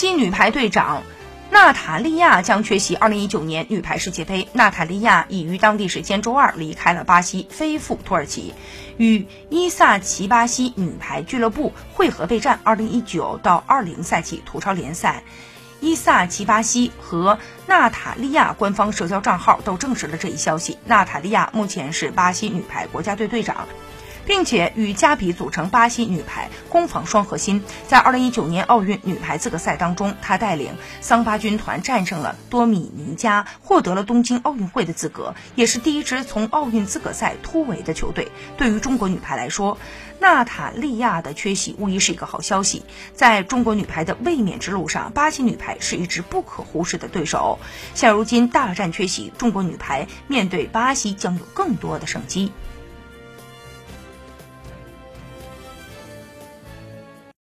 西女排队长。娜塔莉亚将缺席2019年女排世界杯。娜塔莉亚已于当地时间周二离开了巴西，飞赴土耳其，与伊萨奇巴西女排俱乐部会合备战2019到20赛季土超联赛。伊萨奇巴西和娜塔莉亚官方社交账号都证实了这一消息。娜塔莉亚目前是巴西女排国家队队长。并且与加比组成巴西女排攻防双核心。在2019年奥运女排资格赛当中，她带领桑巴军团战胜了多米尼加，获得了东京奥运会的资格，也是第一支从奥运资格赛突围的球队。对于中国女排来说，娜塔莉亚的缺席无疑是一个好消息。在中国女排的卫冕之路上，巴西女排是一支不可忽视的对手。现如今大战缺席，中国女排面对巴西将有更多的胜机。